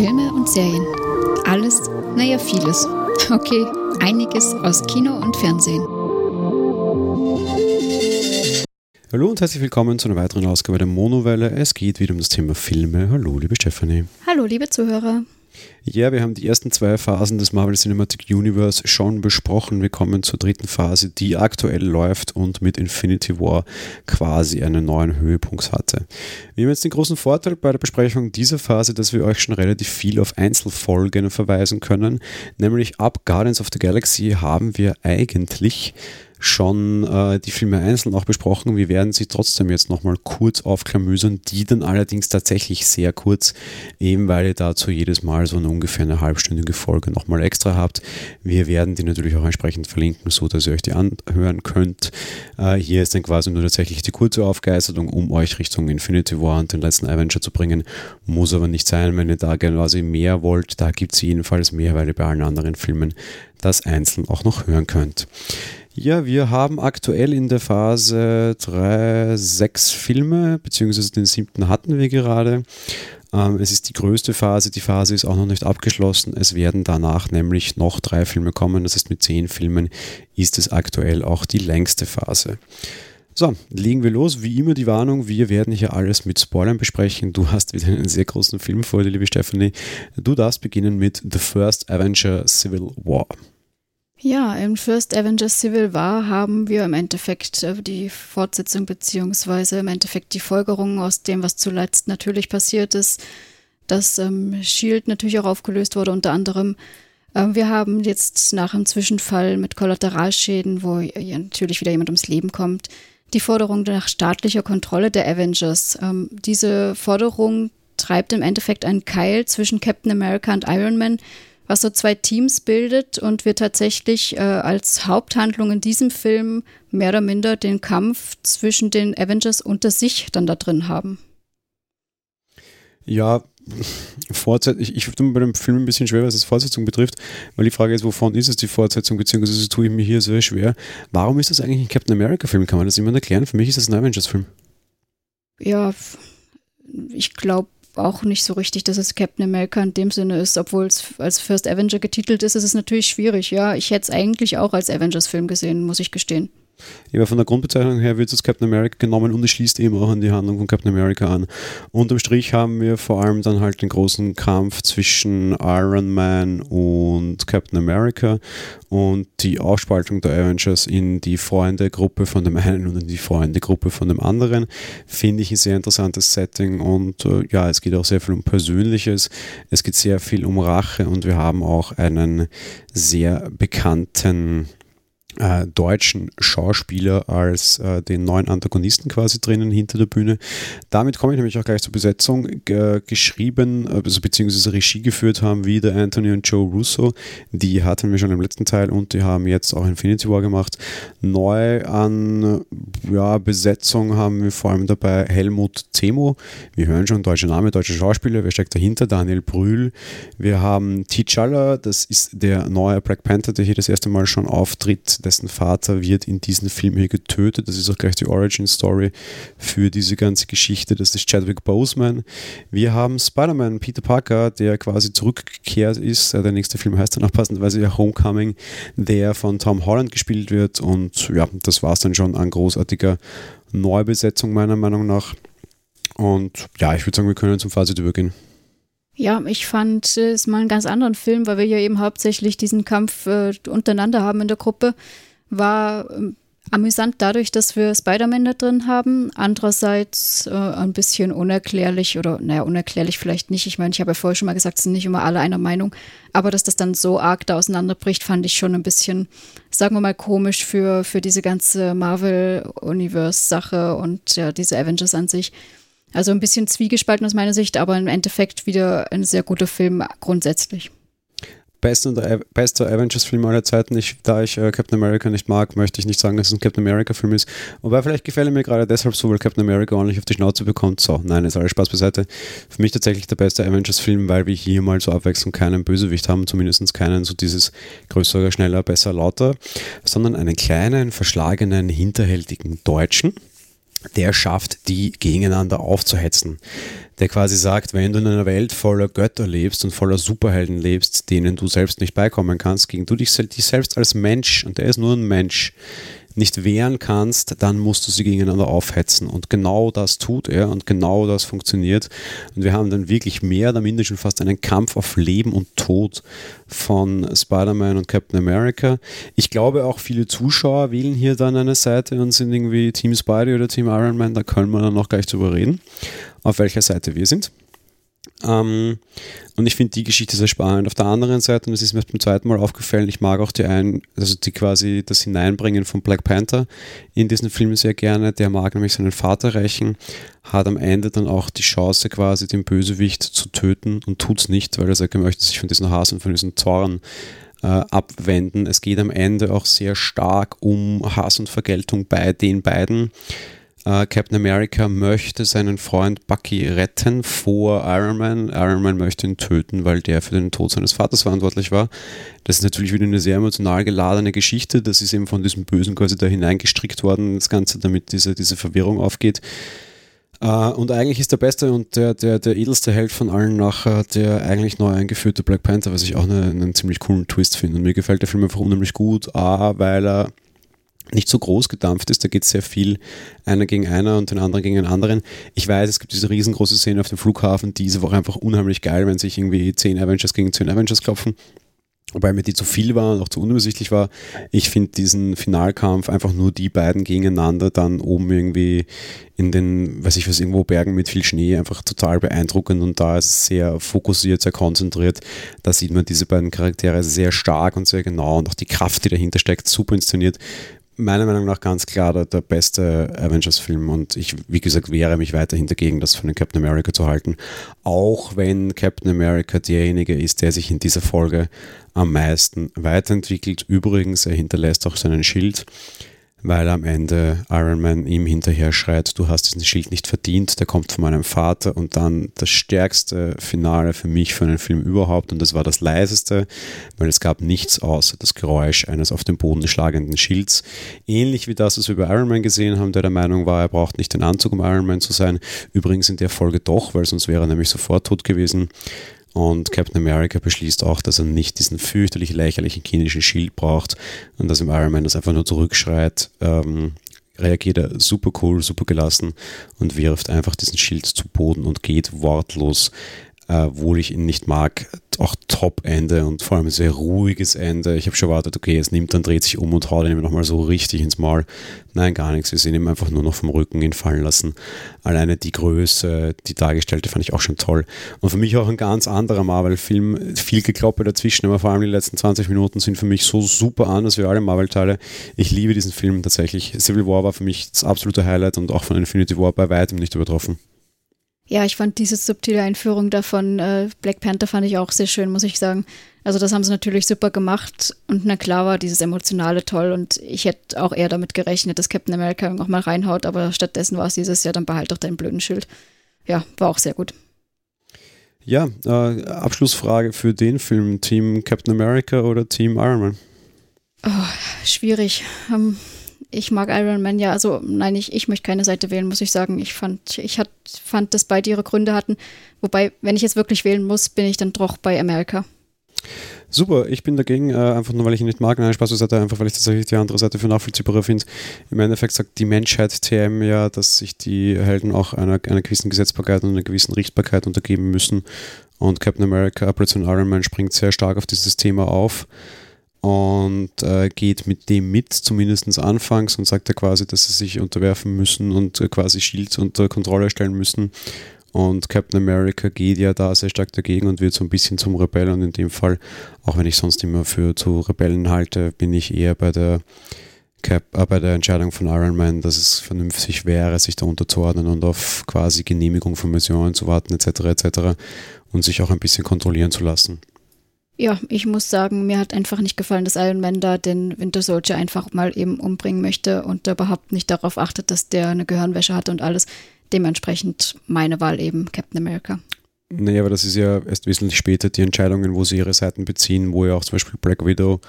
Filme und Serien. Alles, naja, vieles. Okay, einiges aus Kino und Fernsehen. Hallo und herzlich willkommen zu einer weiteren Ausgabe der Monowelle. Es geht wieder um das Thema Filme. Hallo, liebe Stefanie. Hallo, liebe Zuhörer. Ja, wir haben die ersten zwei Phasen des Marvel Cinematic Universe schon besprochen. Wir kommen zur dritten Phase, die aktuell läuft und mit Infinity War quasi einen neuen Höhepunkt hatte. Wir haben jetzt den großen Vorteil bei der Besprechung dieser Phase, dass wir euch schon relativ viel auf Einzelfolgen verweisen können. Nämlich ab Guardians of the Galaxy haben wir eigentlich schon äh, die Filme einzeln auch besprochen. Wir werden sie trotzdem jetzt nochmal kurz aufklamüsern, die dann allerdings tatsächlich sehr kurz, eben weil ihr dazu jedes Mal so eine ungefähr eine halbstündige Folge nochmal extra habt. Wir werden die natürlich auch entsprechend verlinken, so dass ihr euch die anhören könnt. Äh, hier ist dann quasi nur tatsächlich die kurze Aufgeisterung, um euch Richtung Infinity War und den letzten Avenger zu bringen. Muss aber nicht sein, wenn ihr da quasi mehr wollt. Da gibt es jedenfalls mehr, weil ihr bei allen anderen Filmen das einzeln auch noch hören könnt. Ja, wir haben aktuell in der Phase 3 sechs Filme, beziehungsweise den siebten hatten wir gerade. Ähm, es ist die größte Phase, die Phase ist auch noch nicht abgeschlossen. Es werden danach nämlich noch drei Filme kommen. Das heißt, mit zehn Filmen ist es aktuell auch die längste Phase. So, legen wir los. Wie immer die Warnung, wir werden hier alles mit Spoilern besprechen. Du hast wieder einen sehr großen Film vor dir, liebe Stephanie. Du darfst beginnen mit The First Avenger Civil War. Ja, im First Avengers Civil War haben wir im Endeffekt äh, die Fortsetzung beziehungsweise im Endeffekt die Folgerungen aus dem, was zuletzt natürlich passiert ist, dass ähm, Shield natürlich auch aufgelöst wurde unter anderem. Ähm, wir haben jetzt nach einem Zwischenfall mit Kollateralschäden, wo natürlich wieder jemand ums Leben kommt, die Forderung nach staatlicher Kontrolle der Avengers. Ähm, diese Forderung treibt im Endeffekt einen Keil zwischen Captain America und Iron Man, was so zwei Teams bildet und wir tatsächlich äh, als Haupthandlung in diesem Film mehr oder minder den Kampf zwischen den Avengers unter sich dann da drin haben. Ja, Fortsetzung, ich, ich tue mir bei dem Film ein bisschen schwer, was es Fortsetzung betrifft, weil die Frage ist, wovon ist es die Fortsetzung, beziehungsweise tue ich mir hier sehr schwer. Warum ist das eigentlich ein Captain America-Film? Kann man das jemand erklären? Für mich ist das ein Avengers-Film. Ja, ich glaube, auch nicht so richtig, dass es Captain America in dem Sinne ist, obwohl es als First Avenger getitelt ist, ist es natürlich schwierig. Ja, ich hätte es eigentlich auch als Avengers-Film gesehen, muss ich gestehen. Ja, von der Grundbezeichnung her wird es Captain America genommen und es schließt eben auch an die Handlung von Captain America an. Unterm Strich haben wir vor allem dann halt den großen Kampf zwischen Iron Man und Captain America und die Aufspaltung der Avengers in die Freunde-Gruppe von dem einen und in die Freunde-Gruppe von dem anderen. Finde ich ein sehr interessantes Setting und äh, ja, es geht auch sehr viel um Persönliches, es geht sehr viel um Rache und wir haben auch einen sehr bekannten äh, deutschen Schauspieler als äh, den neuen Antagonisten quasi drinnen hinter der Bühne. Damit komme ich nämlich auch gleich zur Besetzung. G geschrieben, also beziehungsweise Regie geführt haben wieder Anthony und Joe Russo. Die hatten wir schon im letzten Teil und die haben jetzt auch Infinity War gemacht. Neu an ja, Besetzung haben wir vor allem dabei Helmut Zemo. Wir hören schon, deutscher Name, deutscher Schauspieler. Wer steckt dahinter? Daniel Brühl. Wir haben T'Challa, das ist der neue Black Panther, der hier das erste Mal schon auftritt dessen Vater wird in diesem Film hier getötet. Das ist auch gleich die Origin Story für diese ganze Geschichte. Das ist Chadwick Boseman. Wir haben Spider-Man, Peter Parker, der quasi zurückgekehrt ist. Der nächste Film heißt dann auch passenderweise ja Homecoming, der von Tom Holland gespielt wird. Und ja, das war es dann schon an großartiger Neubesetzung meiner Meinung nach. Und ja, ich würde sagen, wir können zum Fazit übergehen. Ja, ich fand es mal einen ganz anderen Film, weil wir ja eben hauptsächlich diesen Kampf äh, untereinander haben in der Gruppe. War äh, amüsant dadurch, dass wir Spider-Man da drin haben. Andererseits äh, ein bisschen unerklärlich oder, naja, unerklärlich vielleicht nicht. Ich meine, ich habe ja vorher schon mal gesagt, es sind nicht immer alle einer Meinung. Aber dass das dann so arg da auseinanderbricht, fand ich schon ein bisschen, sagen wir mal, komisch für, für diese ganze Marvel-Universe-Sache und ja, diese Avengers an sich. Also ein bisschen zwiegespalten aus meiner Sicht, aber im Endeffekt wieder ein sehr guter Film grundsätzlich. Bester, bester Avengers-Film aller Zeiten. Ich, da ich äh, Captain America nicht mag, möchte ich nicht sagen, dass es ein Captain America-Film ist. Wobei vielleicht gefällt er mir gerade deshalb so, weil Captain America ordentlich auf die Schnauze bekommt. So, nein, ist alles Spaß beiseite. Für mich tatsächlich der beste Avengers-Film, weil wir hier mal zur Abwechslung keinen Bösewicht haben, zumindest keinen so dieses größere, schneller, besser, lauter, sondern einen kleinen, verschlagenen, hinterhältigen Deutschen der schafft, die gegeneinander aufzuhetzen. Der quasi sagt, wenn du in einer Welt voller Götter lebst und voller Superhelden lebst, denen du selbst nicht beikommen kannst, gegen du dich, dich selbst als Mensch, und der ist nur ein Mensch, nicht wehren kannst, dann musst du sie gegeneinander aufhetzen. Und genau das tut er und genau das funktioniert. Und wir haben dann wirklich mehr oder minder schon fast einen Kampf auf Leben und Tod von Spider-Man und Captain America. Ich glaube auch viele Zuschauer wählen hier dann eine Seite und sind irgendwie Team Spidey oder Team Iron Man. Da können wir dann noch gleich drüber reden, auf welcher Seite wir sind. Ähm, und ich finde die Geschichte sehr spannend. Auf der anderen Seite, und das ist mir beim zweiten Mal aufgefallen, ich mag auch die ein, also die quasi das Hineinbringen von Black Panther in diesen Film sehr gerne. Der mag nämlich seinen Vater rächen, hat am Ende dann auch die Chance, quasi den Bösewicht zu töten und tut es nicht, weil er sagt, er möchte sich von diesen Hass und von diesen Zorn äh, abwenden. Es geht am Ende auch sehr stark um Hass und Vergeltung bei den beiden. Uh, Captain America möchte seinen Freund Bucky retten vor Iron Man. Iron Man möchte ihn töten, weil der für den Tod seines Vaters verantwortlich war. Das ist natürlich wieder eine sehr emotional geladene Geschichte. Das ist eben von diesem Bösen quasi da hineingestrickt worden, das Ganze, damit diese, diese Verwirrung aufgeht. Uh, und eigentlich ist der beste und der, der, der edelste Held von allen nachher der eigentlich neu eingeführte Black Panther, was ich auch eine, einen ziemlich coolen Twist finde. Und mir gefällt der Film einfach unheimlich gut. A, weil er nicht so groß gedampft ist. Da geht es sehr viel einer gegen einer und den anderen gegen den anderen. Ich weiß, es gibt diese riesengroße Szene auf dem Flughafen, diese war einfach unheimlich geil, wenn sich irgendwie zehn Avengers gegen zehn Avengers klopfen. Wobei mir die zu viel war und auch zu unübersichtlich war. Ich finde diesen Finalkampf einfach nur die beiden gegeneinander dann oben irgendwie in den, weiß ich was, irgendwo Bergen mit viel Schnee einfach total beeindruckend und da ist es sehr fokussiert, sehr konzentriert. Da sieht man diese beiden Charaktere sehr stark und sehr genau und auch die Kraft, die dahinter steckt, super inszeniert meiner Meinung nach ganz klar der, der beste Avengers-Film und ich, wie gesagt, wehre mich weiterhin dagegen, das von den Captain America zu halten. Auch wenn Captain America derjenige ist, der sich in dieser Folge am meisten weiterentwickelt. Übrigens, er hinterlässt auch seinen Schild weil am Ende Iron Man ihm hinterher schreit, du hast diesen Schild nicht verdient, der kommt von meinem Vater und dann das stärkste Finale für mich für einen Film überhaupt und das war das leiseste, weil es gab nichts außer das Geräusch eines auf den Boden schlagenden Schilds. Ähnlich wie das, was wir bei Iron Man gesehen haben, der der Meinung war, er braucht nicht den Anzug, um Iron Man zu sein. Übrigens in der Folge doch, weil sonst wäre er nämlich sofort tot gewesen. Und Captain America beschließt auch, dass er nicht diesen fürchterlich lächerlichen kinischen Schild braucht und dass ihm Iron Man das einfach nur zurückschreit. Ähm, reagiert er super cool, super gelassen und wirft einfach diesen Schild zu Boden und geht wortlos äh, obwohl ich ihn nicht mag, auch Top-Ende und vor allem ein sehr ruhiges Ende. Ich habe schon erwartet, okay, es nimmt, dann dreht sich um und haut ihn nochmal so richtig ins Maul. Nein, gar nichts. Wir sehen ihn einfach nur noch vom Rücken ihn fallen lassen. Alleine die Größe, die dargestellte, fand ich auch schon toll. Und für mich auch ein ganz anderer Marvel-Film. Viel Gekloppe dazwischen, aber vor allem die letzten 20 Minuten sind für mich so super anders wie alle Marvel-Teile. Ich liebe diesen Film tatsächlich. Civil War war für mich das absolute Highlight und auch von Infinity War bei weitem nicht übertroffen. Ja, ich fand diese subtile Einführung davon, äh, Black Panther fand ich auch sehr schön, muss ich sagen. Also das haben sie natürlich super gemacht und na klar war dieses Emotionale toll und ich hätte auch eher damit gerechnet, dass Captain America nochmal reinhaut, aber stattdessen war es dieses Jahr, dann behalt doch dein blöden Schild. Ja, war auch sehr gut. Ja, äh, Abschlussfrage für den Film, Team Captain America oder Team Iron Man? Oh, schwierig. Ähm, ich mag Iron Man ja, also nein, ich, ich möchte keine Seite wählen, muss ich sagen. Ich fand, ich hat, fand, dass beide ihre Gründe hatten. Wobei, wenn ich jetzt wirklich wählen muss, bin ich dann doch bei America. Super, ich bin dagegen, äh, einfach nur weil ich ihn nicht mag. Nein, Spaß beiseite, einfach weil ich tatsächlich die andere Seite für nachvollziehbarer finde. Im Endeffekt sagt die Menschheit TM ja, dass sich die Helden auch einer, einer gewissen Gesetzbarkeit und einer gewissen Richtbarkeit untergeben müssen. Und Captain America, Operation Iron Man springt sehr stark auf dieses Thema auf und äh, geht mit dem mit, zumindest anfangs, und sagt er quasi, dass sie sich unterwerfen müssen und äh, quasi Shield unter Kontrolle stellen müssen. Und Captain America geht ja da sehr stark dagegen und wird so ein bisschen zum Rebell. Und in dem Fall, auch wenn ich sonst immer für zu Rebellen halte, bin ich eher bei der, Cap, äh, bei der Entscheidung von Iron Man, dass es vernünftig wäre, sich da unterzuordnen und auf quasi Genehmigung von Missionen zu warten, etc. etc. und sich auch ein bisschen kontrollieren zu lassen. Ja, ich muss sagen, mir hat einfach nicht gefallen, dass Iron Man da den Winter Soldier einfach mal eben umbringen möchte und überhaupt nicht darauf achtet, dass der eine Gehirnwäsche hat und alles. Dementsprechend meine Wahl eben Captain America. Naja, aber das ist ja erst wesentlich später die Entscheidungen, wo sie ihre Seiten beziehen, wo ja auch zum Beispiel Black Widow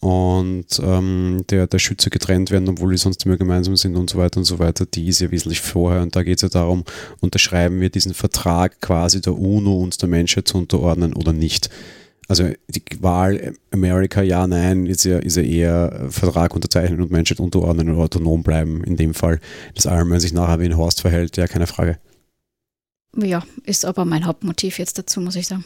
und ähm, der, der Schütze getrennt werden, obwohl die sonst immer gemeinsam sind und so weiter und so weiter, die ist ja wesentlich vorher und da geht es ja darum, unterschreiben wir diesen Vertrag quasi der UNO uns der Menschheit zu unterordnen oder nicht. Also die Wahl Amerika, ja, nein, ist ja, ist ja eher Vertrag unterzeichnen und Menschheit unterordnen und autonom bleiben in dem Fall. Das Iron Man sich nachher wie ein Horst verhält, ja, keine Frage. Ja, ist aber mein Hauptmotiv jetzt dazu, muss ich sagen.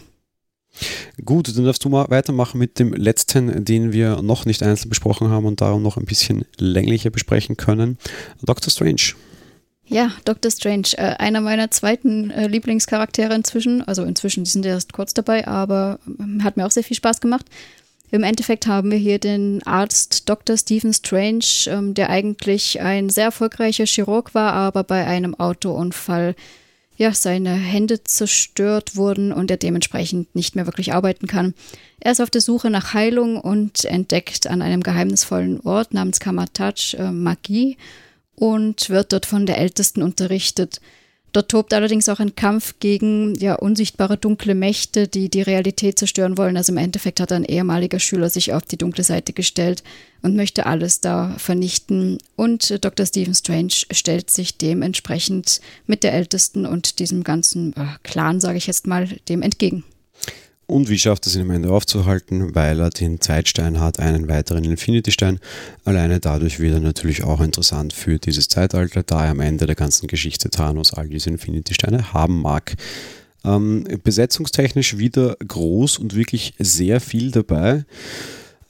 Gut, dann darfst du mal weitermachen mit dem letzten, den wir noch nicht einzeln besprochen haben und darum noch ein bisschen länglicher besprechen können. Doctor Strange. Ja, Doctor Strange, äh, einer meiner zweiten äh, Lieblingscharaktere inzwischen. Also inzwischen, die sind erst kurz dabei, aber äh, hat mir auch sehr viel Spaß gemacht. Im Endeffekt haben wir hier den Arzt Dr. Stephen Strange, ähm, der eigentlich ein sehr erfolgreicher Chirurg war, aber bei einem Autounfall ja, seine Hände zerstört wurden und er dementsprechend nicht mehr wirklich arbeiten kann. Er ist auf der Suche nach Heilung und entdeckt an einem geheimnisvollen Ort namens Kamataj äh, Magie und wird dort von der Ältesten unterrichtet. Dort tobt allerdings auch ein Kampf gegen ja, unsichtbare dunkle Mächte, die die Realität zerstören wollen. Also im Endeffekt hat ein ehemaliger Schüler sich auf die dunkle Seite gestellt und möchte alles da vernichten. Und Dr. Stephen Strange stellt sich dementsprechend mit der Ältesten und diesem ganzen äh, Clan, sage ich jetzt mal, dem entgegen. Und wie schafft es ihn am Ende aufzuhalten? Weil er den Zeitstein hat, einen weiteren Infinity-Stein. Alleine dadurch wird er natürlich auch interessant für dieses Zeitalter, da er am Ende der ganzen Geschichte Thanos all diese Infinity-Steine haben mag. Ähm, besetzungstechnisch wieder groß und wirklich sehr viel dabei.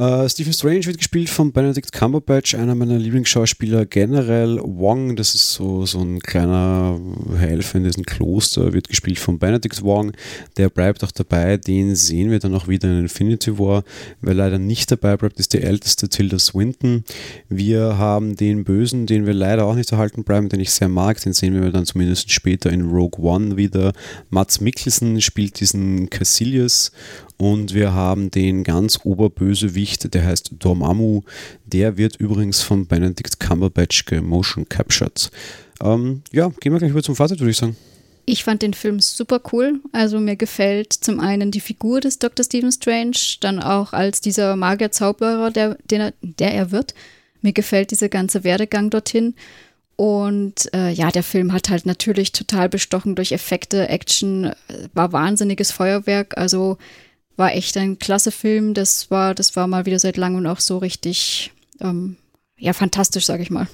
Uh, Stephen Strange wird gespielt von Benedict Cumberbatch, einer meiner Lieblingsschauspieler generell. Wong, das ist so, so ein kleiner Helfer in diesem Kloster, wird gespielt von Benedict Wong. Der bleibt auch dabei, den sehen wir dann auch wieder in Infinity War. Wer leider nicht dabei bleibt, ist der älteste Tilda Swinton. Wir haben den Bösen, den wir leider auch nicht erhalten bleiben, den ich sehr mag, den sehen wir dann zumindest später in Rogue One wieder. Mats Mikkelsen spielt diesen Cassilius und wir haben den ganz Oberbösewicht, der heißt Dormammu. Der wird übrigens von Benedict Cumberbatch gemotion captured. Ähm, ja, gehen wir gleich über zum Fazit, würde ich sagen. Ich fand den Film super cool. Also mir gefällt zum einen die Figur des Dr. Stephen Strange, dann auch als dieser Magier-Zauberer, der, der, der er wird. Mir gefällt dieser ganze Werdegang dorthin. Und äh, ja, der Film hat halt natürlich total bestochen durch Effekte, Action, äh, war wahnsinniges Feuerwerk. Also war echt ein klasse Film. Das war, das war mal wieder seit langem auch so richtig, ähm, ja, fantastisch, sage ich mal.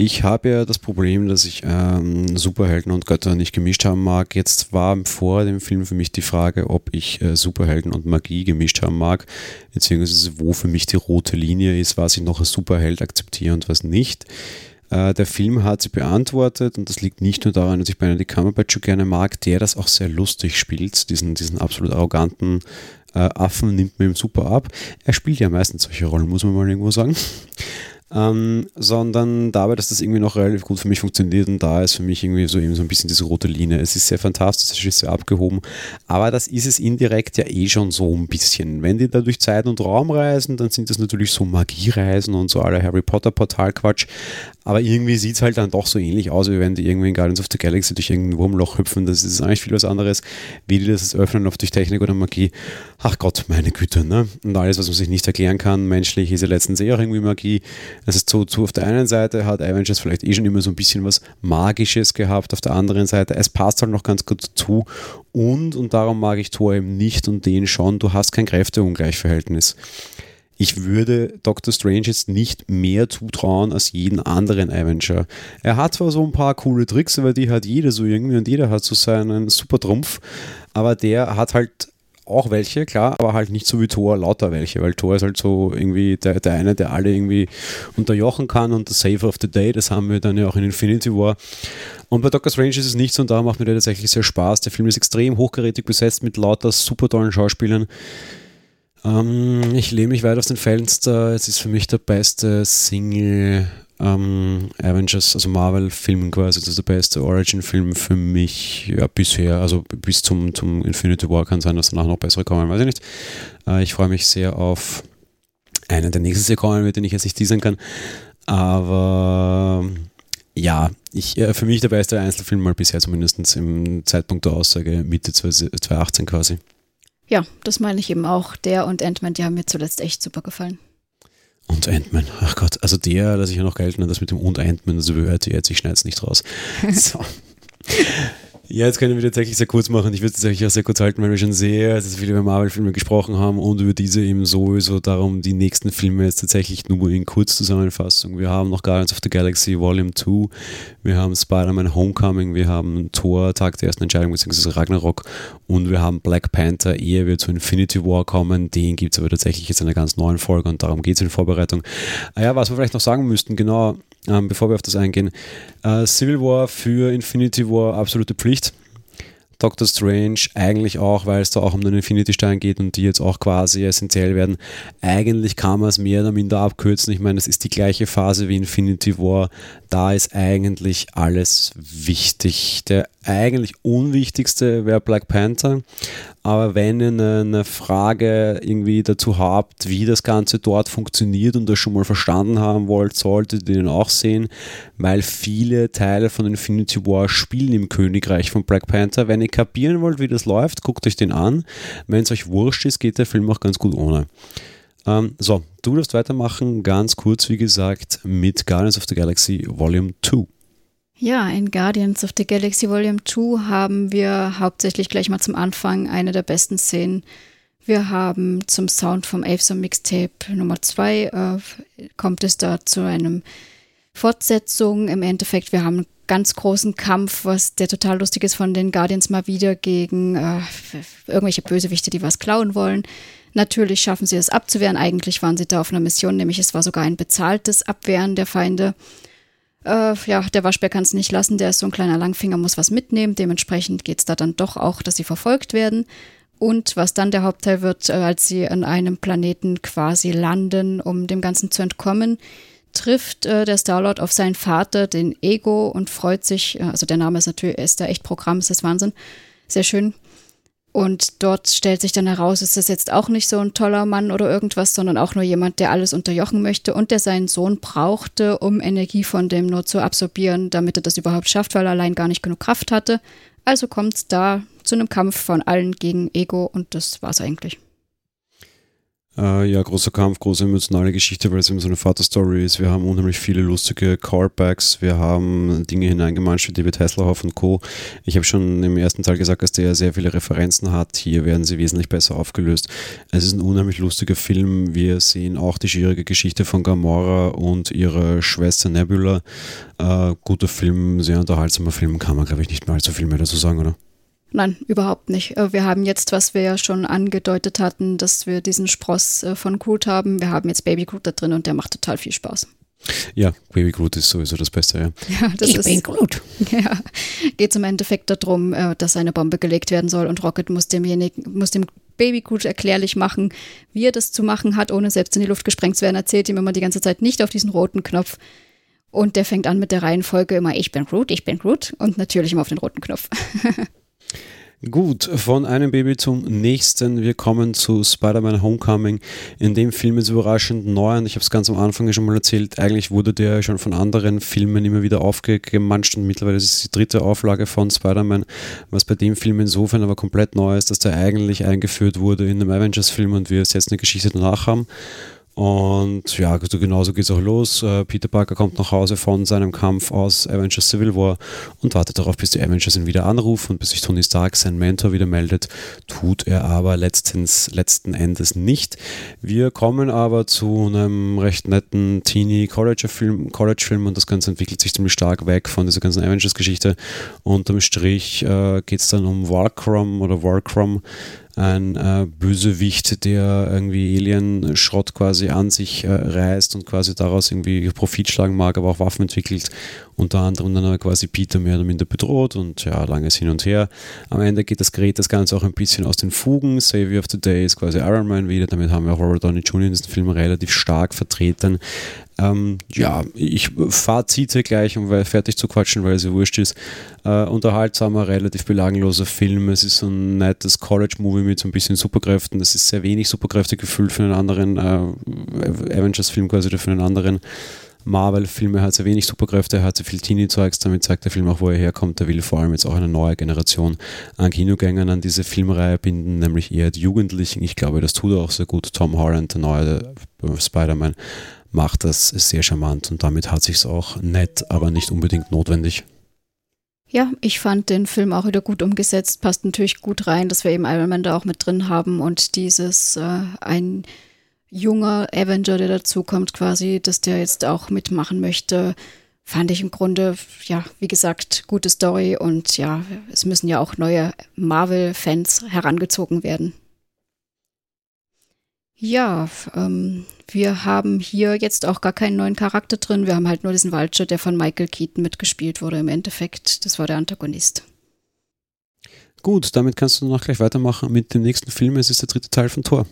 Ich habe ja das Problem, dass ich ähm, Superhelden und Götter nicht gemischt haben mag. Jetzt war vor dem Film für mich die Frage, ob ich äh, Superhelden und Magie gemischt haben mag, beziehungsweise wo für mich die rote Linie ist, was ich noch als Superheld akzeptiere und was nicht. Äh, der Film hat sie beantwortet und das liegt nicht nur daran, dass ich Benedict Cumberbatch schon gerne mag, der das auch sehr lustig spielt, diesen, diesen absolut arroganten äh, Affen nimmt mir ihm super ab. Er spielt ja meistens solche Rollen, muss man mal irgendwo sagen ähm, sondern dabei, dass das irgendwie noch relativ gut für mich funktioniert und da ist für mich irgendwie so eben so ein bisschen diese rote Linie. Es ist sehr fantastisch, es ist sehr abgehoben, aber das ist es indirekt ja eh schon so ein bisschen. Wenn die da durch Zeit und Raum reisen, dann sind das natürlich so Magiereisen und so aller Harry Potter Portal-Quatsch, aber irgendwie sieht es halt dann doch so ähnlich aus, wie wenn die irgendwie in Guardians of the Galaxy durch irgendein Wurmloch hüpfen. Das ist eigentlich viel was anderes, wie die das öffnen, ob durch Technik oder Magie. Ach Gott, meine Güte, ne? Und alles, was man sich nicht erklären kann, menschlich ist ja letztens eh auch irgendwie Magie. Das ist so, so auf der einen Seite hat Avengers vielleicht eh schon immer so ein bisschen was Magisches gehabt, auf der anderen Seite, es passt halt noch ganz gut dazu. Und, und darum mag ich Thor eben nicht und den schon, du hast kein Kräfteungleichverhältnis. Ich würde Doctor Strange jetzt nicht mehr zutrauen als jeden anderen Avenger. Er hat zwar so ein paar coole Tricks, aber die hat jeder so irgendwie und jeder hat so seinen super Trumpf, aber der hat halt auch welche, klar, aber halt nicht so wie Thor, lauter welche, weil Thor ist halt so irgendwie der, der eine, der alle irgendwie unterjochen kann und der Save of the Day, das haben wir dann ja auch in Infinity War. Und bei Doctor Strange ist es nicht so und da macht mir der tatsächlich sehr Spaß. Der Film ist extrem hochgerätig besetzt mit lauter super tollen Schauspielern. Ähm, ich lehne mich weit aus den Fenster. Es ist für mich der beste Single ähm, Avengers, also Marvel-Film quasi, das ist der beste Origin-Film für mich ja, bisher, also bis zum, zum Infinity War kann sein, dass danach noch bessere kommen, weiß ich nicht. Äh, ich freue mich sehr auf einen der nächsten kommen, mit denen ich jetzt nicht teasern kann. Aber ja, ich, äh, für mich der beste Einzelfilm mal bisher zumindest im Zeitpunkt der Aussage Mitte 2018 quasi. Ja, das meine ich eben auch. Der und Ant-Man, die haben mir zuletzt echt super gefallen. Und Ant-Man, ach Gott, also der lasse ich ja noch gelten, das mit dem und Ant-Man, also gehört jetzt, ich schneide es nicht raus. So. Ja, jetzt können wir tatsächlich sehr kurz machen. Ich würde es tatsächlich auch sehr kurz halten, weil wir schon sehr, sehr viel über Marvel-Filme gesprochen haben und über diese eben sowieso darum, die nächsten Filme jetzt tatsächlich nur in Kurzzusammenfassung. Wir haben noch Guardians of the Galaxy Volume 2, wir haben Spider-Man Homecoming, wir haben Thor, Tag der ersten Entscheidung bzw. Ragnarok und wir haben Black Panther, ehe wir zu Infinity War kommen. Den gibt es aber tatsächlich jetzt in einer ganz neuen Folge und darum geht es in Vorbereitung. Ah ja, was wir vielleicht noch sagen müssten, genau, ähm, bevor wir auf das eingehen. Äh, Civil War für Infinity War absolute Pflicht. Doctor Strange eigentlich auch, weil es da auch um den Infinity-Stein geht und die jetzt auch quasi essentiell werden. Eigentlich kann man es mehr oder minder abkürzen. Ich meine, es ist die gleiche Phase wie Infinity War. Da ist eigentlich alles wichtig. Der eigentlich unwichtigste wäre Black Panther. Aber wenn ihr eine, Frage irgendwie dazu habt, wie das Ganze dort funktioniert und das schon mal verstanden haben wollt, solltet ihr den auch sehen, weil viele Teile von Infinity War spielen im Königreich von Black Panther. Wenn ihr kapieren wollt, wie das läuft, guckt euch den an. Wenn es euch wurscht ist, geht der Film auch ganz gut ohne. Ähm, so, du darfst weitermachen, ganz kurz wie gesagt, mit Guardians of the Galaxy Volume 2. Ja, in Guardians of the Galaxy Volume 2 haben wir hauptsächlich gleich mal zum Anfang eine der besten Szenen. Wir haben zum Sound vom Avesome Mixtape Nummer 2 äh, kommt es da zu einem Fortsetzung. Im Endeffekt, wir haben einen ganz großen Kampf, was der total lustig ist von den Guardians mal wieder gegen äh, irgendwelche Bösewichte, die was klauen wollen. Natürlich schaffen sie es abzuwehren. Eigentlich waren sie da auf einer Mission, nämlich es war sogar ein bezahltes Abwehren der Feinde äh, ja, der Waschbär kann es nicht lassen, der ist so ein kleiner Langfinger, muss was mitnehmen. Dementsprechend geht es da dann doch auch, dass sie verfolgt werden. Und was dann der Hauptteil wird, äh, als sie an einem Planeten quasi landen, um dem Ganzen zu entkommen, trifft äh, der Starlord auf seinen Vater, den Ego, und freut sich, äh, also der Name ist natürlich, ist da echt Programm, ist das Wahnsinn, sehr schön, und dort stellt sich dann heraus, ist das jetzt auch nicht so ein toller Mann oder irgendwas, sondern auch nur jemand, der alles unterjochen möchte und der seinen Sohn brauchte, um Energie von dem nur zu absorbieren, damit er das überhaupt schafft, weil er allein gar nicht genug Kraft hatte. Also kommt es da zu einem Kampf von allen gegen Ego und das war's eigentlich. Äh, ja, großer Kampf, große emotionale Geschichte, weil es eben so eine Vaterstory ist. Wir haben unheimlich viele lustige Callbacks. Wir haben Dinge hineingemanscht wie David Hasselhoff und Co. Ich habe schon im ersten Teil gesagt, dass der sehr viele Referenzen hat. Hier werden sie wesentlich besser aufgelöst. Es ist ein unheimlich lustiger Film. Wir sehen auch die schwierige Geschichte von Gamora und ihrer Schwester Nebula. Äh, guter Film, sehr unterhaltsamer Film, kann man glaube ich nicht mehr allzu viel mehr dazu sagen, oder? Nein, überhaupt nicht. Äh, wir haben jetzt, was wir ja schon angedeutet hatten, dass wir diesen Spross äh, von Groot haben. Wir haben jetzt Baby Groot da drin und der macht total viel Spaß. Ja, Baby Groot ist sowieso das Beste, ja. ja das ich ist, bin Groot. Ja, geht im Endeffekt darum, äh, dass eine Bombe gelegt werden soll und Rocket muss demjenigen, muss dem Baby Groot erklärlich machen, wie er das zu machen hat, ohne selbst in die Luft gesprengt zu werden. Erzählt ihm immer die ganze Zeit nicht auf diesen roten Knopf. Und der fängt an mit der Reihenfolge immer, ich bin Groot, ich bin Groot und natürlich immer auf den roten Knopf. Gut, von einem Baby zum nächsten. Wir kommen zu Spider-Man Homecoming. In dem Film ist überraschend neu und ich habe es ganz am Anfang schon mal erzählt. Eigentlich wurde der schon von anderen Filmen immer wieder aufgemanscht und mittlerweile ist es die dritte Auflage von Spider-Man, was bei dem Film insofern aber komplett neu ist, dass der eigentlich eingeführt wurde in einem Avengers-Film und wir jetzt eine Geschichte danach haben. Und ja, genauso geht es auch los. Äh, Peter Parker kommt nach Hause von seinem Kampf aus Avengers Civil War und wartet darauf, bis die Avengers ihn wieder anrufen und bis sich Tony Stark, sein Mentor, wieder meldet. Tut er aber letztens, letzten Endes nicht. Wir kommen aber zu einem recht netten Teenie-College-Film College -Film und das Ganze entwickelt sich ziemlich stark weg von dieser ganzen Avengers-Geschichte. Unterm Strich äh, geht es dann um Warcrom oder Warcrom ein äh, Bösewicht, der irgendwie Alien-Schrott quasi an sich äh, reißt und quasi daraus irgendwie Profit schlagen mag, aber auch Waffen entwickelt. Unter anderem dann quasi Peter mehr oder minder bedroht und ja, langes Hin und Her. Am Ende geht das Gerät das Ganze auch ein bisschen aus den Fugen. Savior of the Day ist quasi Iron Man wieder. Damit haben wir auch Robert Downey Jr. in diesem Film relativ stark vertreten. Ähm, ja, ich Fazite gleich, um fertig zu quatschen, weil es ja wurscht ist. Äh, unterhaltsamer, relativ belangloser Film. Es ist so ein nettes College-Movie mit so ein bisschen Superkräften. Das ist sehr wenig Superkräfte gefüllt für einen anderen äh, Avengers-Film quasi oder für einen anderen. Marvel-Filme hat sehr wenig Superkräfte, er hat sehr viel Teenie-Zeugs, damit zeigt der Film auch, wo er herkommt. Er will vor allem jetzt auch eine neue Generation an Kinogängern an diese Filmreihe binden, nämlich eher die Jugendlichen. Ich glaube, das tut er auch sehr gut. Tom Holland, der neue Spider-Man, macht das sehr charmant und damit hat sich es auch nett, aber nicht unbedingt notwendig. Ja, ich fand den Film auch wieder gut umgesetzt. Passt natürlich gut rein, dass wir eben Iron Man da auch mit drin haben und dieses äh, ein junger Avenger, der dazukommt, quasi, dass der jetzt auch mitmachen möchte, fand ich im Grunde, ja, wie gesagt, gute Story und ja, es müssen ja auch neue Marvel-Fans herangezogen werden. Ja, ähm, wir haben hier jetzt auch gar keinen neuen Charakter drin. Wir haben halt nur diesen Vulture, der von Michael Keaton mitgespielt wurde im Endeffekt. Das war der Antagonist. Gut, damit kannst du noch gleich weitermachen mit dem nächsten Film. Es ist der dritte Teil von Thor.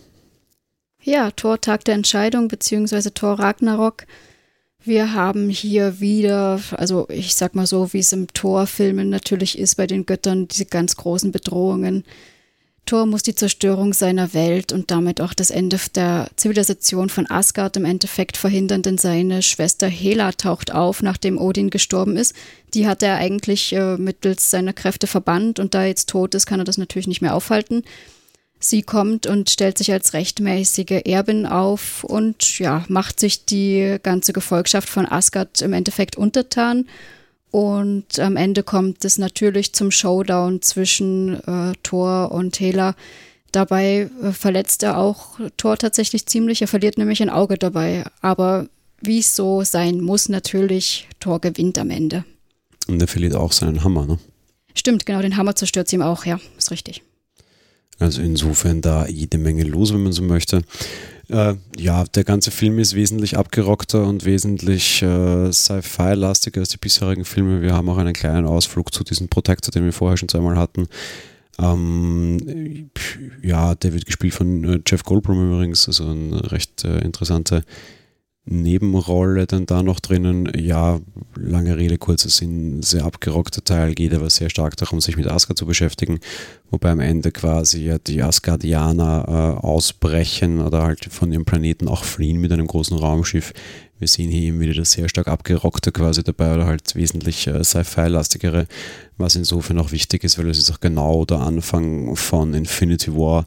Ja, Thor Tag der Entscheidung beziehungsweise Thor Ragnarok. Wir haben hier wieder, also ich sag mal so, wie es im Thor-Filmen natürlich ist bei den Göttern, diese ganz großen Bedrohungen Thor muss die Zerstörung seiner Welt und damit auch das Ende der Zivilisation von Asgard im Endeffekt verhindern, denn seine Schwester Hela taucht auf, nachdem Odin gestorben ist. Die hat er eigentlich äh, mittels seiner Kräfte verbannt und da er jetzt tot ist, kann er das natürlich nicht mehr aufhalten. Sie kommt und stellt sich als rechtmäßige Erbin auf und ja, macht sich die ganze Gefolgschaft von Asgard im Endeffekt untertan und am Ende kommt es natürlich zum Showdown zwischen äh, Thor und Hela. Dabei äh, verletzt er auch Thor tatsächlich ziemlich. Er verliert nämlich ein Auge dabei. Aber wie es so sein muss, natürlich, Thor gewinnt am Ende. Und er verliert auch seinen Hammer, ne? Stimmt, genau, den Hammer zerstört sie ihm auch, ja, ist richtig. Also insofern da jede Menge los, wenn man so möchte. Äh, ja, der ganze Film ist wesentlich abgerockter und wesentlich äh, Sci-Fi-lastiger als die bisherigen Filme. Wir haben auch einen kleinen Ausflug zu diesem Protector, den wir vorher schon zweimal hatten. Ähm, ja, der wird gespielt von äh, Jeff Goldblum übrigens, also eine recht äh, interessante Nebenrolle dann da noch drinnen. Ja, lange Rede, kurzer Sinn, sehr abgerockter Teil, geht aber sehr stark darum, sich mit Asgard zu beschäftigen, wobei am Ende quasi ja die Asgardianer äh, ausbrechen oder halt von ihrem Planeten auch fliehen mit einem großen Raumschiff. Wir sehen hier eben wieder das sehr stark abgerockte quasi dabei oder halt wesentlich äh, Sci-Fi-lastigere, was insofern auch wichtig ist, weil es ist auch genau der Anfang von Infinity War.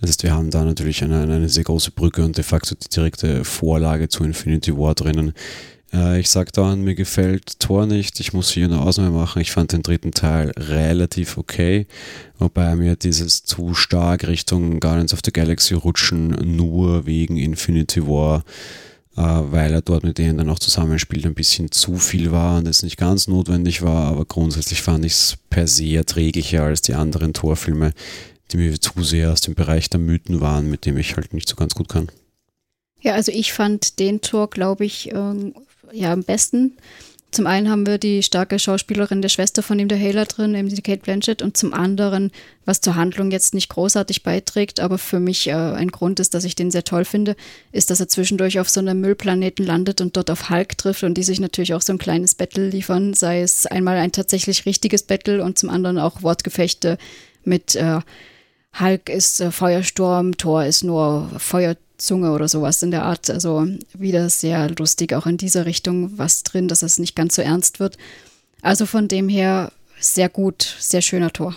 Das heißt, wir haben da natürlich eine, eine sehr große Brücke und de facto die direkte Vorlage zu Infinity War drinnen. Äh, ich sag dann, mir gefällt Thor nicht, ich muss hier eine Ausnahme machen. Ich fand den dritten Teil relativ okay, wobei mir dieses zu stark Richtung Guardians of the Galaxy rutschen nur wegen Infinity War äh, weil er dort mit denen dann auch zusammenspielt, ein bisschen zu viel war und es nicht ganz notwendig war, aber grundsätzlich fand ich es per se erträglicher als die anderen Torfilme, die mir zu sehr aus dem Bereich der Mythen waren, mit dem ich halt nicht so ganz gut kann. Ja, also ich fand den Tor, glaube ich, ähm, ja am besten. Zum einen haben wir die starke Schauspielerin der Schwester von ihm, der Hailer, drin, eben die Kate Blanchett, und zum anderen, was zur Handlung jetzt nicht großartig beiträgt, aber für mich äh, ein Grund ist, dass ich den sehr toll finde, ist, dass er zwischendurch auf so einem Müllplaneten landet und dort auf Hulk trifft und die sich natürlich auch so ein kleines Battle liefern, sei es einmal ein tatsächlich richtiges Battle und zum anderen auch Wortgefechte mit äh, Hulk ist äh, Feuersturm, Thor ist nur Feuer Zunge oder sowas in der Art. Also wieder sehr lustig, auch in dieser Richtung was drin, dass es nicht ganz so ernst wird. Also von dem her sehr gut, sehr schöner Tor.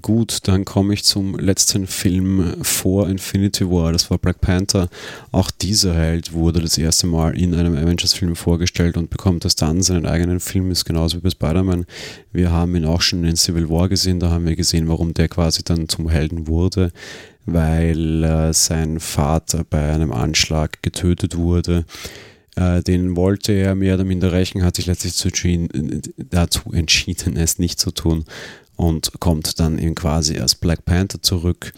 Gut, dann komme ich zum letzten Film vor Infinity War, das war Black Panther. Auch dieser Held wurde das erste Mal in einem Avengers-Film vorgestellt und bekommt das dann seinen eigenen Film, ist genauso wie bei Spider-Man. Wir haben ihn auch schon in Civil War gesehen, da haben wir gesehen, warum der quasi dann zum Helden wurde weil äh, sein Vater bei einem Anschlag getötet wurde. Äh, den wollte er mehr oder minder rächen, hat sich letztlich entschieden, dazu entschieden, es nicht zu tun und kommt dann eben quasi als Black Panther zurück.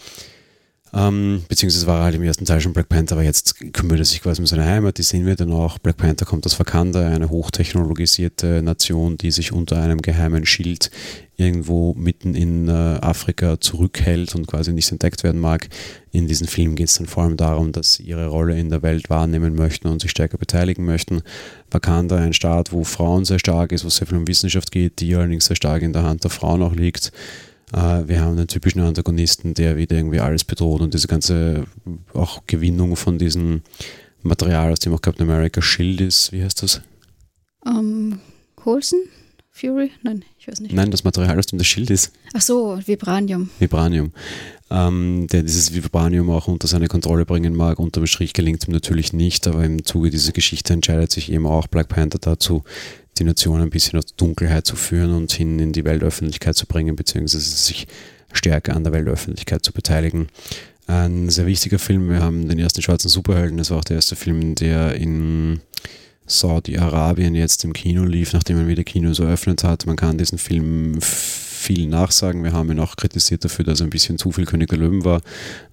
Ähm, beziehungsweise war er halt im ersten Teil schon Black Panther, aber jetzt kümmert er sich quasi um seine Heimat, die sehen wir dann auch. Black Panther kommt aus Wakanda, eine hochtechnologisierte Nation, die sich unter einem geheimen Schild irgendwo mitten in äh, Afrika zurückhält und quasi nicht entdeckt werden mag. In diesem Film geht es dann vor allem darum, dass sie ihre Rolle in der Welt wahrnehmen möchten und sich stärker beteiligen möchten. Wakanda, ein Staat, wo Frauen sehr stark ist, wo es sehr viel um Wissenschaft geht, die allerdings sehr stark in der Hand der Frauen auch liegt. Äh, wir haben einen typischen Antagonisten, der wieder irgendwie alles bedroht und diese ganze auch Gewinnung von diesen Material, aus dem auch Captain America Shield ist. Wie heißt das? Ähm, Coulson? Fury? Nein, ich weiß nicht. Nein, das Material, aus dem das Schild ist. Ach so, Vibranium. Vibranium. Ähm, der dieses Vibranium auch unter seine Kontrolle bringen mag. Unterm Strich gelingt ihm natürlich nicht, aber im Zuge dieser Geschichte entscheidet sich eben auch Black Panther dazu, die Nation ein bisschen aus Dunkelheit zu führen und hin in die Weltöffentlichkeit zu bringen, beziehungsweise sich stärker an der Weltöffentlichkeit zu beteiligen. Ein sehr wichtiger Film. Wir haben den ersten schwarzen Superhelden. Das war auch der erste Film, der in Saudi-Arabien jetzt im Kino lief, nachdem man wieder Kinos eröffnet hat. Man kann diesen Film viel nachsagen. Wir haben ihn auch kritisiert dafür, dass er ein bisschen zu viel König der Löwen war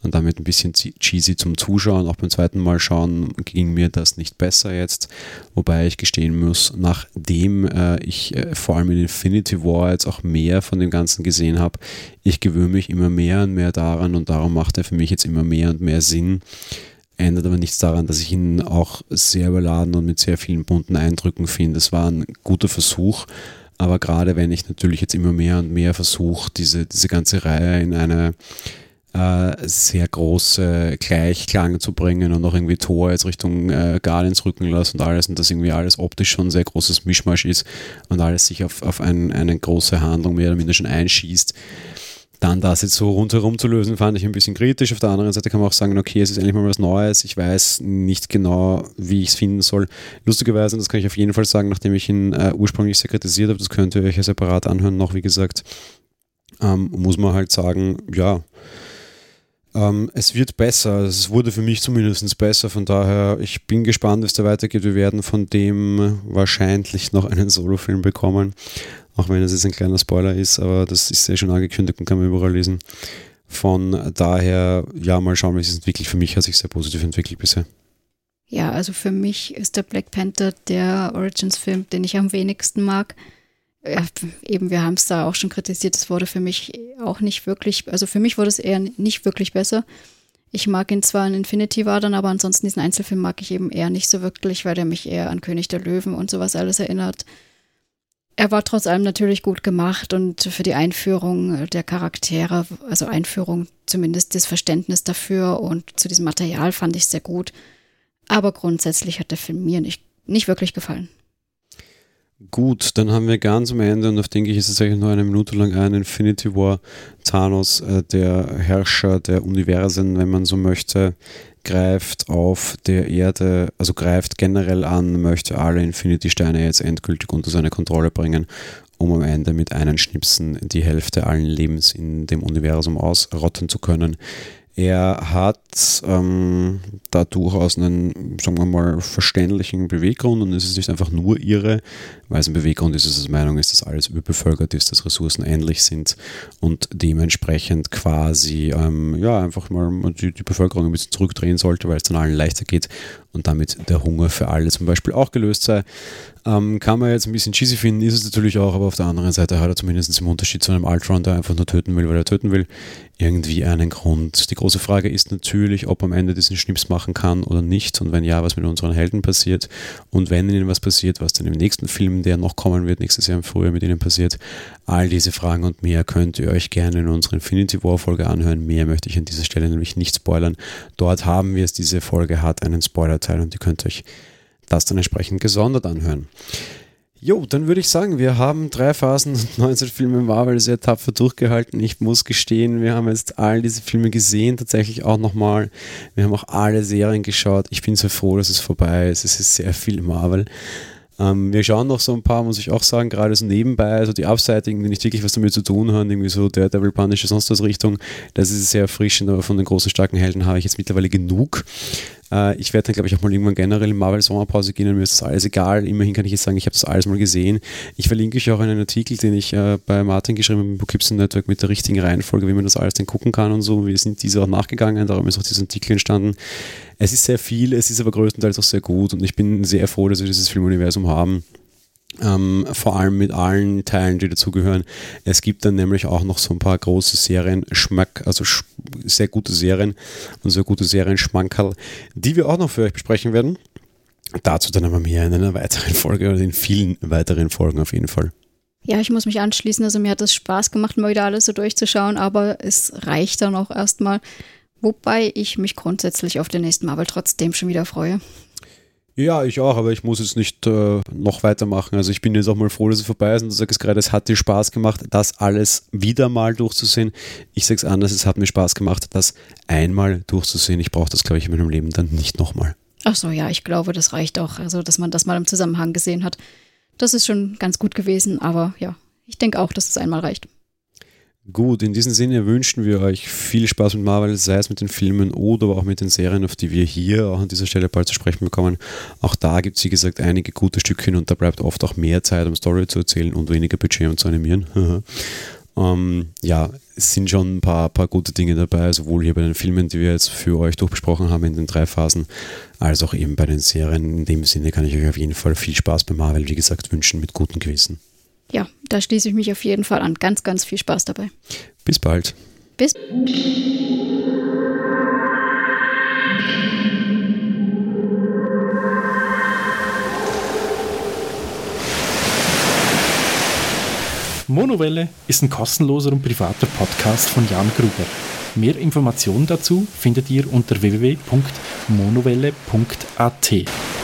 und damit ein bisschen cheesy zum Zuschauen. Auch beim zweiten Mal schauen ging mir das nicht besser jetzt, wobei ich gestehen muss, nachdem äh, ich äh, vor allem in Infinity War jetzt auch mehr von dem Ganzen gesehen habe, ich gewöhne mich immer mehr und mehr daran und darum macht er für mich jetzt immer mehr und mehr Sinn ändert aber nichts daran, dass ich ihn auch sehr überladen und mit sehr vielen bunten Eindrücken finde. Es war ein guter Versuch, aber gerade wenn ich natürlich jetzt immer mehr und mehr versuche, diese, diese ganze Reihe in eine äh, sehr große Gleichklang zu bringen und auch irgendwie Tor jetzt Richtung äh, Guardians rücken lasse und alles und das irgendwie alles optisch schon ein sehr großes Mischmasch ist und alles sich auf, auf ein, eine große Handlung mehr oder minder schon einschießt, dann das jetzt so rundherum zu lösen, fand ich ein bisschen kritisch. Auf der anderen Seite kann man auch sagen, okay, es ist endlich mal was Neues. Ich weiß nicht genau, wie ich es finden soll. Lustigerweise, und das kann ich auf jeden Fall sagen, nachdem ich ihn äh, ursprünglich sehr kritisiert habe, das könnt ihr euch ja separat anhören, noch wie gesagt, ähm, muss man halt sagen, ja, ähm, es wird besser. Es wurde für mich zumindest besser. Von daher, ich bin gespannt, wie es da weitergeht. Wir werden von dem wahrscheinlich noch einen Solofilm bekommen. Auch wenn es jetzt ein kleiner Spoiler ist, aber das ist ja schon angekündigt und kann man überall lesen. Von daher, ja, mal schauen, wie es entwickelt. Für mich hat sich sehr positiv entwickelt bisher. Ja, also für mich ist der Black Panther der Origins-Film, den ich am wenigsten mag. Ja, eben, wir haben es da auch schon kritisiert, es wurde für mich auch nicht wirklich, also für mich wurde es eher nicht wirklich besser. Ich mag ihn zwar in Infinity war dann, aber ansonsten diesen Einzelfilm mag ich eben eher nicht so wirklich, weil der mich eher an König der Löwen und sowas alles erinnert. Er war trotz allem natürlich gut gemacht und für die Einführung der Charaktere, also Einführung zumindest das Verständnis dafür und zu diesem Material fand ich sehr gut. Aber grundsätzlich hat der Film mir nicht, nicht wirklich gefallen. Gut, dann haben wir ganz am Ende, und auf denke ich, ist es eigentlich nur eine Minute lang ein, Infinity War, Thanos, äh, der Herrscher der Universen, wenn man so möchte, greift auf der Erde, also greift generell an, möchte alle Infinity-Steine jetzt endgültig unter seine Kontrolle bringen, um am Ende mit einem Schnipsen die Hälfte allen Lebens in dem Universum ausrotten zu können. Er hat ähm, da durchaus einen, sagen wir mal, verständlichen Beweggrund und es ist nicht einfach nur ihre, weil es ein Beweggrund ist, dass es Meinung ist, dass alles überbevölkert ist, dass Ressourcen endlich sind und dementsprechend quasi ähm, ja einfach mal die, die Bevölkerung ein bisschen zurückdrehen sollte, weil es dann allen leichter geht und damit der Hunger für alle zum Beispiel auch gelöst sei. Ähm, kann man jetzt ein bisschen cheesy finden, ist es natürlich auch, aber auf der anderen Seite hat er zumindest im Unterschied zu einem Ultron, der einfach nur töten will, weil er töten will, irgendwie einen Grund. Die große Frage ist natürlich, ob er am Ende diesen Schnips machen kann oder nicht und wenn ja, was mit unseren Helden passiert und wenn ihnen was passiert, was dann im nächsten Film, der noch kommen wird, nächstes Jahr im Frühjahr mit ihnen passiert. All diese Fragen und mehr könnt ihr euch gerne in unserer Infinity War Folge anhören. Mehr möchte ich an dieser Stelle nämlich nicht spoilern. Dort haben wir es, diese Folge hat einen Spoilerteil und ihr könnt euch das dann entsprechend gesondert anhören. Jo, dann würde ich sagen, wir haben drei Phasen und 19 Filme Marvel sehr tapfer durchgehalten. Ich muss gestehen, wir haben jetzt all diese Filme gesehen, tatsächlich auch nochmal. Wir haben auch alle Serien geschaut. Ich bin sehr froh, dass es vorbei ist. Es ist sehr viel Marvel. Ähm, wir schauen noch so ein paar, muss ich auch sagen, gerade so nebenbei, also die Abseitigen, die nicht wirklich was damit zu tun haben, irgendwie so Daredevil, Punisher, sonst was Richtung. Das ist sehr erfrischend, aber von den großen, starken Helden habe ich jetzt mittlerweile genug. Äh, ich werde dann, glaube ich, auch mal irgendwann generell in Marvel Sommerpause gehen und mir ist das alles egal. Immerhin kann ich jetzt sagen, ich habe das alles mal gesehen. Ich verlinke euch auch einen Artikel, den ich äh, bei Martin geschrieben habe im Bookipson Network mit der richtigen Reihenfolge, wie man das alles dann gucken kann und so. Wir sind diese auch nachgegangen, darum ist auch dieser Artikel entstanden. Es ist sehr viel, es ist aber größtenteils auch sehr gut und ich bin sehr froh, dass wir dieses Filmuniversum haben. Ähm, vor allem mit allen Teilen, die dazugehören. Es gibt dann nämlich auch noch so ein paar große Serien, Schmack, also sehr gute Serien und sehr gute Serien Schmankerl, die wir auch noch für euch besprechen werden. Dazu dann aber mehr in einer weiteren Folge oder in vielen weiteren Folgen auf jeden Fall. Ja, ich muss mich anschließen. Also mir hat es Spaß gemacht, mal wieder alles so durchzuschauen, aber es reicht dann auch erstmal Wobei ich mich grundsätzlich auf den nächsten Marvel trotzdem schon wieder freue. Ja, ich auch, aber ich muss jetzt nicht äh, noch weitermachen. Also ich bin jetzt auch mal froh, dass es vorbei ist und du sagst gerade, es hat dir Spaß gemacht, das alles wieder mal durchzusehen. Ich sage es anders, es hat mir Spaß gemacht, das einmal durchzusehen. Ich brauche das, glaube ich, in meinem Leben dann nicht nochmal. Ach so, ja, ich glaube, das reicht auch. Also, dass man das mal im Zusammenhang gesehen hat. Das ist schon ganz gut gewesen, aber ja, ich denke auch, dass es einmal reicht. Gut, in diesem Sinne wünschen wir euch viel Spaß mit Marvel, sei es mit den Filmen oder auch mit den Serien, auf die wir hier auch an dieser Stelle bald zu sprechen bekommen. Auch da gibt es, wie gesagt, einige gute Stückchen und da bleibt oft auch mehr Zeit, um Story zu erzählen und weniger Budget, um zu animieren. ähm, ja, es sind schon ein paar, paar gute Dinge dabei, sowohl hier bei den Filmen, die wir jetzt für euch durchbesprochen haben in den drei Phasen, als auch eben bei den Serien. In dem Sinne kann ich euch auf jeden Fall viel Spaß bei Marvel, wie gesagt, wünschen mit gutem Gewissen ja, da schließe ich mich auf jeden Fall an. Ganz, ganz viel Spaß dabei. Bis bald. Bis. Monowelle ist ein kostenloser und privater Podcast von Jan Gruber. Mehr Informationen dazu findet ihr unter www.monowelle.at.